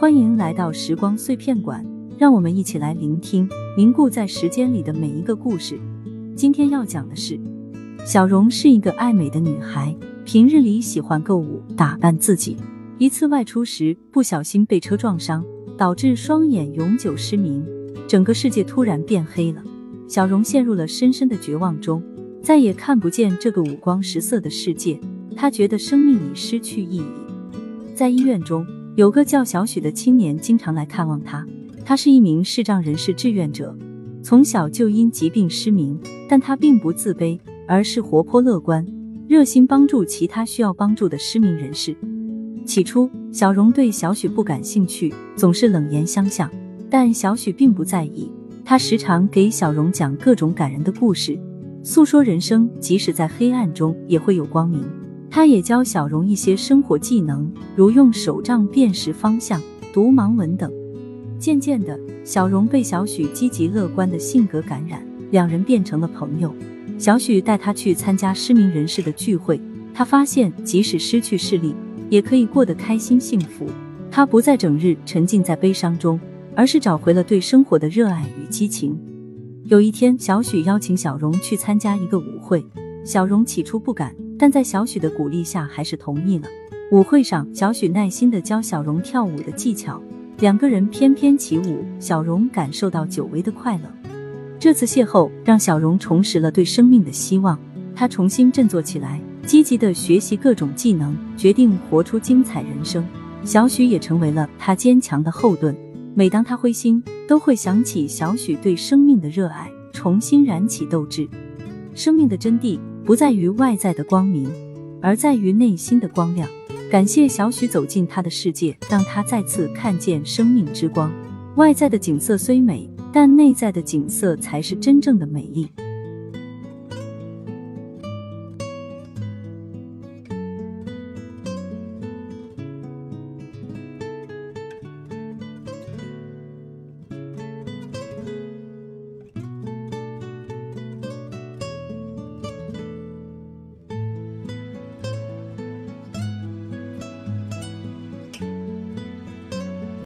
欢迎来到时光碎片馆，让我们一起来聆听凝固在时间里的每一个故事。今天要讲的是，小荣是一个爱美的女孩，平日里喜欢购物打扮自己。一次外出时不小心被车撞伤，导致双眼永久失明，整个世界突然变黑了。小荣陷入了深深的绝望中，再也看不见这个五光十色的世界。她觉得生命已失去意义。在医院中。有个叫小许的青年经常来看望他，他是一名视障人士志愿者，从小就因疾病失明，但他并不自卑，而是活泼乐观，热心帮助其他需要帮助的失明人士。起初，小荣对小许不感兴趣，总是冷言相向，但小许并不在意，他时常给小荣讲各种感人的故事，诉说人生即使在黑暗中也会有光明。他也教小荣一些生活技能，如用手杖辨识方向、读盲文等。渐渐的，小荣被小许积极乐观的性格感染，两人变成了朋友。小许带他去参加失明人士的聚会，他发现即使失去视力，也可以过得开心幸福。他不再整日沉浸在悲伤中，而是找回了对生活的热爱与激情。有一天，小许邀请小荣去参加一个舞会，小荣起初不敢。但在小许的鼓励下，还是同意了。舞会上，小许耐心的教小荣跳舞的技巧，两个人翩翩起舞，小荣感受到久违的快乐。这次邂逅让小荣重拾了对生命的希望，他重新振作起来，积极的学习各种技能，决定活出精彩人生。小许也成为了他坚强的后盾。每当他灰心，都会想起小许对生命的热爱，重新燃起斗志。生命的真谛。不在于外在的光明，而在于内心的光亮。感谢小许走进他的世界，让他再次看见生命之光。外在的景色虽美，但内在的景色才是真正的美丽。